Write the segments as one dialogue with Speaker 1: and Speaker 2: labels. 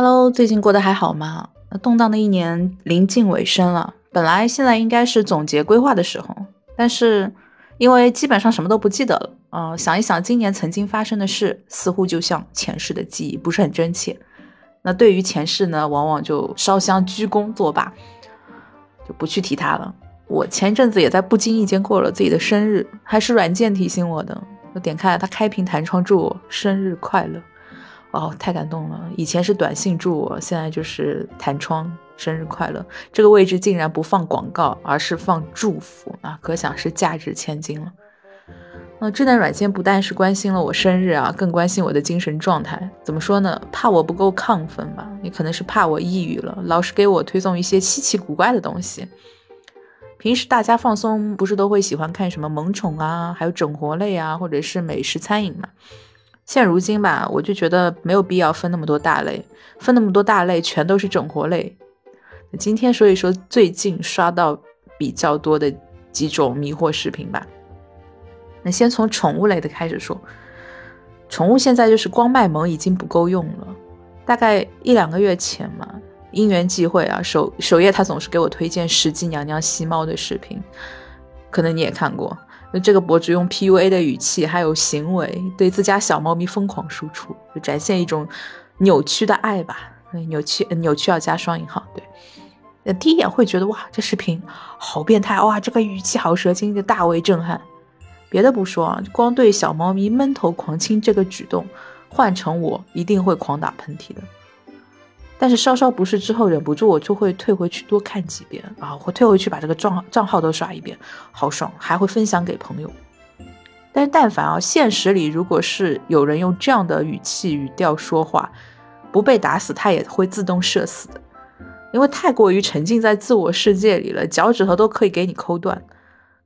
Speaker 1: Hello，最近过得还好吗？那动荡的一年临近尾声了，本来现在应该是总结规划的时候，但是因为基本上什么都不记得了，呃，想一想今年曾经发生的事，似乎就像前世的记忆，不是很真切。那对于前世呢，往往就烧香鞠躬作罢，就不去提它了。我前阵子也在不经意间过了自己的生日，还是软件提醒我的，我点开了它开屏弹窗，祝我生日快乐。哦，太感动了！以前是短信祝我，现在就是弹窗生日快乐。这个位置竟然不放广告，而是放祝福啊，可想是价值千金了。那智能软件不但是关心了我生日啊，更关心我的精神状态。怎么说呢？怕我不够亢奋吧？也可能是怕我抑郁了，老是给我推送一些稀奇古怪的东西。平时大家放松不是都会喜欢看什么萌宠啊，还有整活类啊，或者是美食餐饮嘛？现如今吧，我就觉得没有必要分那么多大类，分那么多大类全都是整活类。今天说一说最近刷到比较多的几种迷惑视频吧。那先从宠物类的开始说，宠物现在就是光卖萌已经不够用了。大概一两个月前嘛，因缘际会啊，首首页他总是给我推荐石矶娘娘吸猫的视频，可能你也看过。那这个博主用 PUA 的语气还有行为，对自家小猫咪疯狂输出，就展现一种扭曲的爱吧。扭曲，扭曲要加双引号。对，那第一眼会觉得哇，这视频好变态哇，这个语气好蛇精，就大为震撼。别的不说啊，光对小猫咪闷头狂亲这个举动，换成我一定会狂打喷嚏的。但是稍稍不适之后，忍不住我就会退回去多看几遍啊，或退回去把这个账账号都刷一遍，好爽，还会分享给朋友。但是但凡啊，现实里如果是有人用这样的语气语调说话，不被打死，他也会自动社死的，因为太过于沉浸在自我世界里了，脚趾头都可以给你抠断。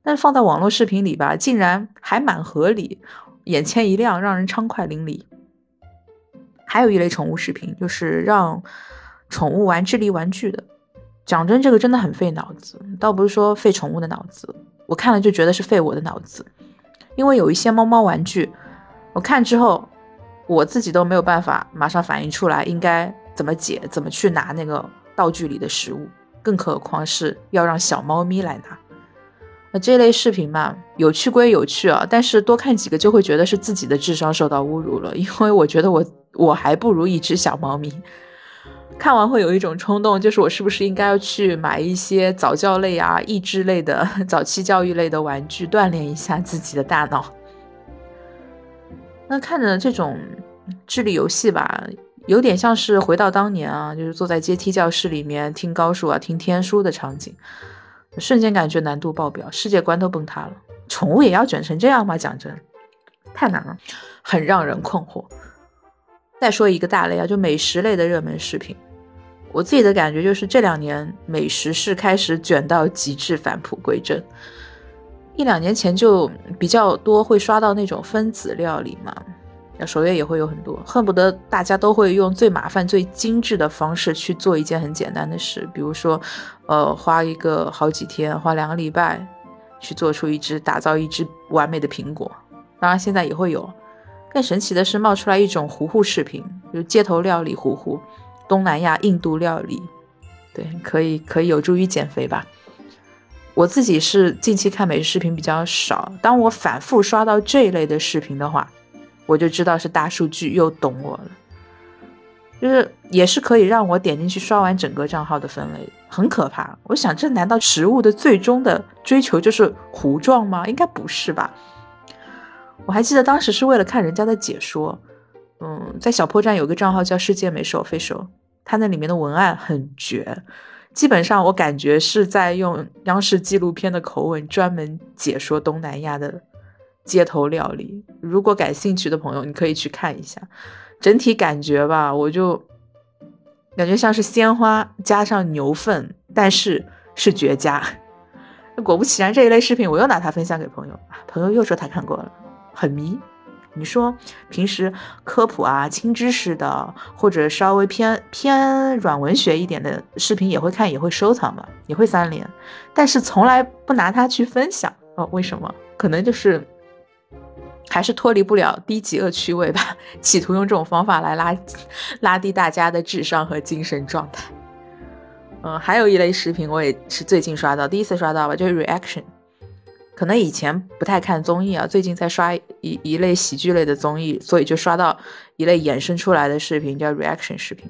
Speaker 1: 但是放在网络视频里吧，竟然还蛮合理，眼前一亮，让人畅快淋漓。还有一类宠物视频，就是让宠物玩智力玩具的。讲真，这个真的很费脑子，倒不是说费宠物的脑子，我看了就觉得是费我的脑子。因为有一些猫猫玩具，我看之后，我自己都没有办法马上反应出来应该怎么解，怎么去拿那个道具里的食物，更何况是要让小猫咪来拿。那这类视频嘛，有趣归有趣啊，但是多看几个就会觉得是自己的智商受到侮辱了，因为我觉得我我还不如一只小猫咪。看完会有一种冲动，就是我是不是应该要去买一些早教类啊、益智类的、早期教育类的玩具，锻炼一下自己的大脑。那看着这种智力游戏吧，有点像是回到当年啊，就是坐在阶梯教室里面听高数啊、听天书的场景。瞬间感觉难度爆表，世界观都崩塌了。宠物也要卷成这样吗？讲真，太难了，很让人困惑。再说一个大类啊，就美食类的热门视频。我自己的感觉就是这两年美食是开始卷到极致，返璞归真。一两年前就比较多会刷到那种分子料理嘛。首页也会有很多，恨不得大家都会用最麻烦、最精致的方式去做一件很简单的事，比如说，呃，花一个好几天，花两个礼拜，去做出一只、打造一只完美的苹果。当然，现在也会有。更神奇的是，冒出来一种糊糊视频，就街头料理糊糊，东南亚、印度料理，对，可以可以有助于减肥吧。我自己是近期看美食视频比较少，当我反复刷到这一类的视频的话。我就知道是大数据又懂我了，就是也是可以让我点进去刷完整个账号的分类，很可怕。我想，这难道食物的最终的追求就是糊状吗？应该不是吧？我还记得当时是为了看人家的解说，嗯，在小破站有个账号叫世界美食 official，它那里面的文案很绝，基本上我感觉是在用央视纪录片的口吻专门解说东南亚的。街头料理，如果感兴趣的朋友，你可以去看一下。整体感觉吧，我就感觉像是鲜花加上牛粪，但是是绝佳。果不其然，这一类视频我又拿它分享给朋友，朋友又说他看过了，很迷。你说平时科普啊、轻知识的，或者稍微偏偏软文学一点的视频也会看，也会收藏吧，也会三连，但是从来不拿它去分享哦。为什么？可能就是。还是脱离不了低级恶趣味吧，企图用这种方法来拉拉低大家的智商和精神状态。嗯，还有一类视频，我也是最近刷到，第一次刷到吧，就是 reaction。可能以前不太看综艺啊，最近在刷一一类喜剧类的综艺，所以就刷到一类衍生出来的视频，叫 reaction 视频。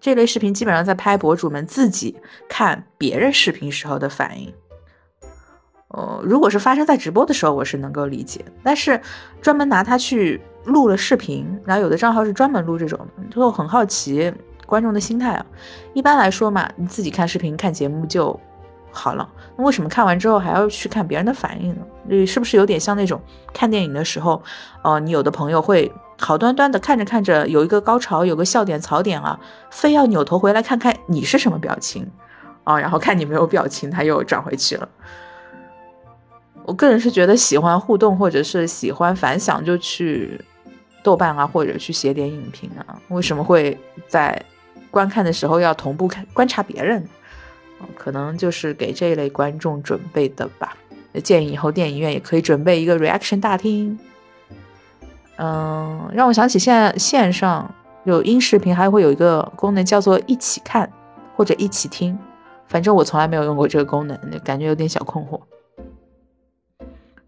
Speaker 1: 这类视频基本上在拍博主们自己看别人视频时候的反应。呃，如果是发生在直播的时候，我是能够理解。但是专门拿它去录了视频，然后有的账号是专门录这种，就很好奇观众的心态啊。一般来说嘛，你自己看视频看节目就好了，那为什么看完之后还要去看别人的反应呢？你是不是有点像那种看电影的时候，呃，你有的朋友会好端端的看着看着有一个高潮，有个笑点槽点啊，非要扭头回来看看你是什么表情啊，然后看你没有表情，他又转回去了。我个人是觉得喜欢互动或者是喜欢反响，就去豆瓣啊，或者去写点影评啊。为什么会在观看的时候要同步看观察别人？可能就是给这一类观众准备的吧。建议以后电影院也可以准备一个 reaction 大厅。嗯，让我想起现在线上有音视频还会有一个功能叫做一起看或者一起听，反正我从来没有用过这个功能，感觉有点小困惑。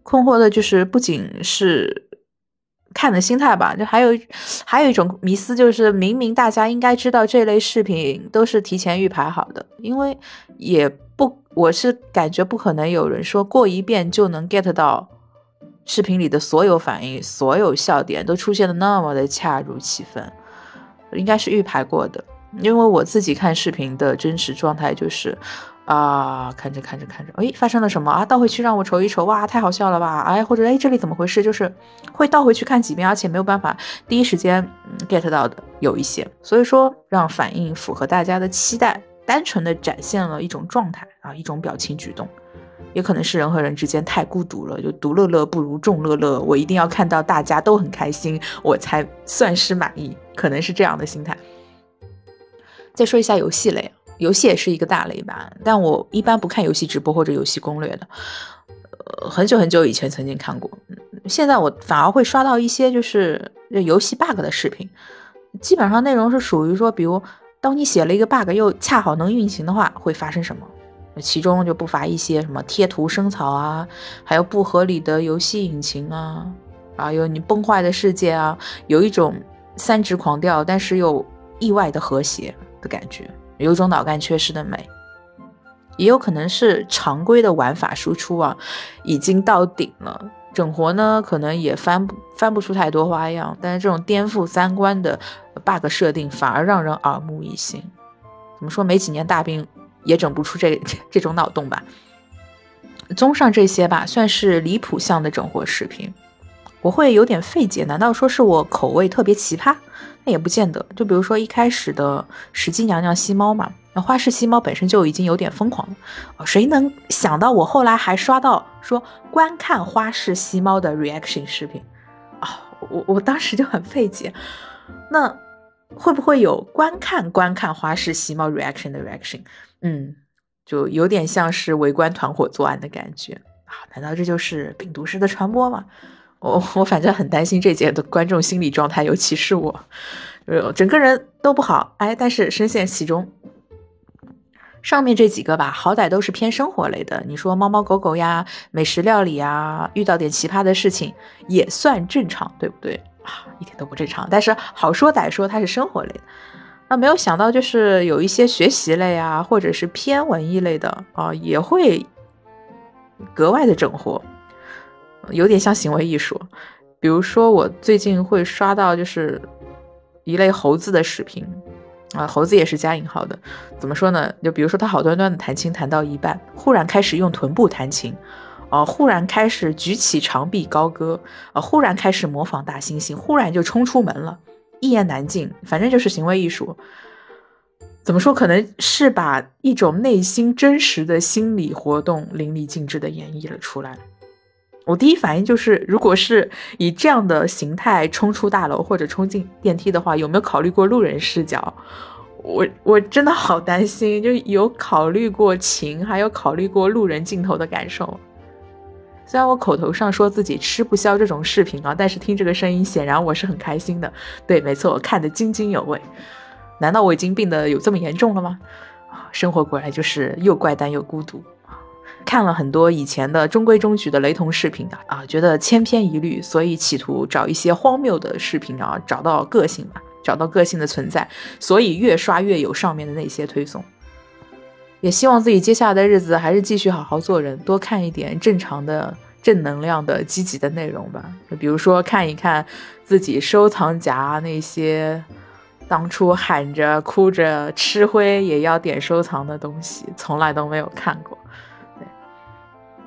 Speaker 1: 困惑的就是，不仅是看的心态吧，就还有还有一种迷思，就是明明大家应该知道这类视频都是提前预排好的，因为也不，我是感觉不可能有人说过一遍就能 get 到视频里的所有反应、所有笑点都出现的那么的恰如其分，应该是预排过的。因为我自己看视频的真实状态就是。啊，看着看着看着，哎，发生了什么啊？倒回去让我瞅一瞅，哇，太好笑了吧？哎，或者哎，这里怎么回事？就是会倒回去看几遍，而且没有办法第一时间 get 到的有一些，所以说让反应符合大家的期待，单纯的展现了一种状态啊，一种表情举动，也可能是人和人之间太孤独了，就独乐乐不如众乐乐，我一定要看到大家都很开心，我才算是满意，可能是这样的心态。再说一下游戏类。游戏也是一个大类吧，但我一般不看游戏直播或者游戏攻略的。呃，很久很久以前曾经看过，现在我反而会刷到一些就是游戏 bug 的视频，基本上内容是属于说，比如当你写了一个 bug 又恰好能运行的话，会发生什么？其中就不乏一些什么贴图生草啊，还有不合理的游戏引擎啊，啊，有你崩坏的世界啊，有一种三值狂掉，但是又意外的和谐的感觉。有种脑干缺失的美，也有可能是常规的玩法输出啊，已经到顶了。整活呢，可能也翻不翻不出太多花样。但是这种颠覆三观的 bug 设定，反而让人耳目一新。怎么说？没几年大兵也整不出这 这种脑洞吧？综上这些吧，算是离谱向的整活视频。我会有点费解，难道说是我口味特别奇葩？那也不见得。就比如说一开始的石矶娘娘吸猫嘛，那花式吸猫本身就已经有点疯狂了。谁能想到我后来还刷到说观看花式吸猫的 reaction 视频啊？我我当时就很费解。那会不会有观看观看花式吸猫 reaction 的 reaction？嗯，就有点像是围观团伙作案的感觉啊？难道这就是病毒式的传播吗？我我反正很担心这节的观众心理状态，尤其是我，呃，整个人都不好，哎，但是深陷其中。上面这几个吧，好歹都是偏生活类的，你说猫猫狗狗呀、美食料理呀，遇到点奇葩的事情也算正常，对不对啊？一点都不正常。但是好说歹说，它是生活类的。那没有想到，就是有一些学习类啊，或者是偏文艺类的啊，也会格外的整活。有点像行为艺术，比如说我最近会刷到就是一类猴子的视频，啊，猴子也是加引号的，怎么说呢？就比如说他好端端的弹琴弹到一半，忽然开始用臀部弹琴，啊，忽然开始举起长臂高歌，啊，忽然开始模仿大猩猩，忽然就冲出门了，一言难尽，反正就是行为艺术。怎么说？可能是把一种内心真实的心理活动淋漓尽致的演绎了出来。我第一反应就是，如果是以这样的形态冲出大楼或者冲进电梯的话，有没有考虑过路人视角？我我真的好担心，就有考虑过情，还有考虑过路人镜头的感受。虽然我口头上说自己吃不消这种视频啊，但是听这个声音，显然我是很开心的。对，没错，我看得津津有味。难道我已经病得有这么严重了吗？生活果然就是又怪诞又孤独！看了很多以前的中规中矩的雷同视频的啊，觉得千篇一律，所以企图找一些荒谬的视频啊，找到个性吧，找到个性的存在，所以越刷越有上面的那些推送。也希望自己接下来的日子还是继续好好做人，多看一点正常的、正能量的、积极的内容吧。比如说看一看自己收藏夹那些当初喊着哭着吃灰也要点收藏的东西，从来都没有看过。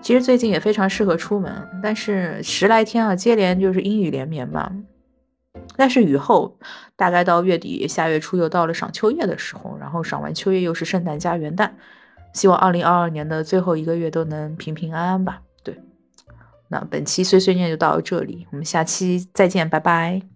Speaker 1: 其实最近也非常适合出门，但是十来天啊，接连就是阴雨连绵嘛。但是雨后，大概到月底下月初又到了赏秋叶的时候，然后赏完秋叶又是圣诞加元旦，希望二零二二年的最后一个月都能平平安安吧。对，那本期碎碎念就到这里，我们下期再见，拜拜。